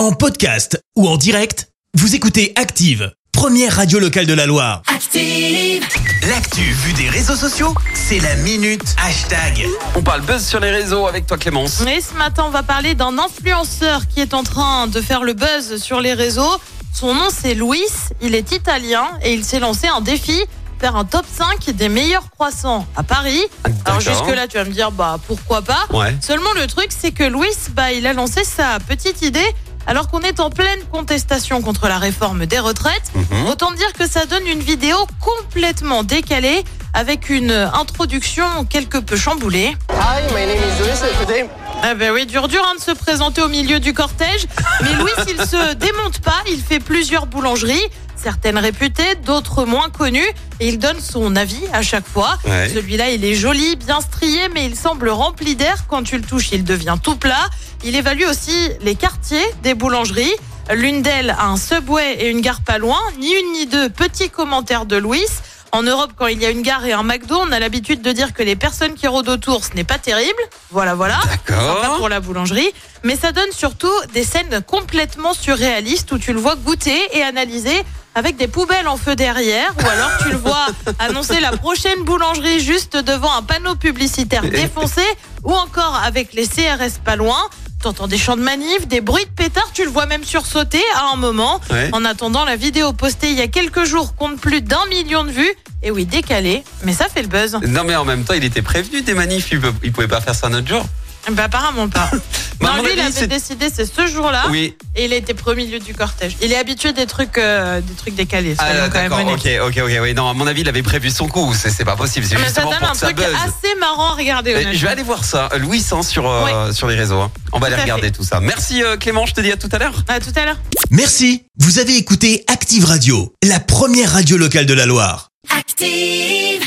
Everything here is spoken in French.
En podcast ou en direct, vous écoutez Active, première radio locale de la Loire. Active. L'actu vue des réseaux sociaux, c'est la minute hashtag. On parle buzz sur les réseaux avec toi Clémence. Et ce matin, on va parler d'un influenceur qui est en train de faire le buzz sur les réseaux. Son nom, c'est Luis. Il est italien et il s'est lancé un défi faire un top 5 des meilleurs croissants à Paris. Alors D'accord. jusque là, tu vas me dire bah pourquoi pas. Ouais. Seulement le truc, c'est que Luis, bah il a lancé sa petite idée alors qu'on est en pleine contestation contre la réforme des retraites. Mhm. Autant dire que ça donne une vidéo complètement décalée avec une introduction quelque peu chamboulée. Hi, my name is Luis. Today, Ah ben oui, dur dur hein, de se présenter au milieu du cortège. Mais Louis, il se démonte pas, il fait plusieurs boulangeries, certaines réputées, d'autres moins connues, et il donne son avis à chaque fois. Ouais. Celui-là, il est joli, bien strié, mais il semble rempli d'air. Quand tu le touches, il devient tout plat. Il évalue aussi les quartiers des boulangeries. L'une d'elles a un subway et une gare pas loin. Ni une ni deux, petit commentaire de Louis. En Europe, quand il y a une gare et un McDo, on a l'habitude de dire que les personnes qui rôdent autour, ce n'est pas terrible. Voilà, voilà. D'accord. Pour la boulangerie. Mais ça donne surtout des scènes complètement surréalistes où tu le vois goûter et analyser avec des poubelles en feu derrière. Ou alors tu le vois annoncer la prochaine boulangerie juste devant un panneau publicitaire défoncé. Ou encore avec les CRS pas loin. T'entends des chants de manif, des bruits de pétards, tu le vois même sursauter à un moment. Ouais. En attendant, la vidéo postée il y a quelques jours compte plus d'un million de vues. Et oui, décalé, mais ça fait le buzz. Non mais en même temps il était prévenu des manifs, il, peut- il pouvait pas faire ça un autre jour. Bah apparemment pas. Bah, à non, mon lui, il avis, avait c'est- décidé, c'est ce jour-là. Oui. Et il a été premier milieu du cortège. Il est habitué des trucs, euh, des trucs décalés. Ah soyons quand même d'accord, honnêtes. ok, ok, ok, oui. Non, à mon avis il avait prévu son coup, c'est c'est pas possible, c'est Mais ça justement donne pour un que ça truc buzz. assez marrant à regarder. Euh, honnêtement. Je vais aller voir ça, Louis, hein, sur, euh, sur les réseaux. hein. On va Tout aller à regarder fait. tout ça. Merci euh, Clément, je te dis à tout à l'heure. À tout à l'heure. Merci, vous avez écouté Active Radio, la première radio locale de la Loire. Active.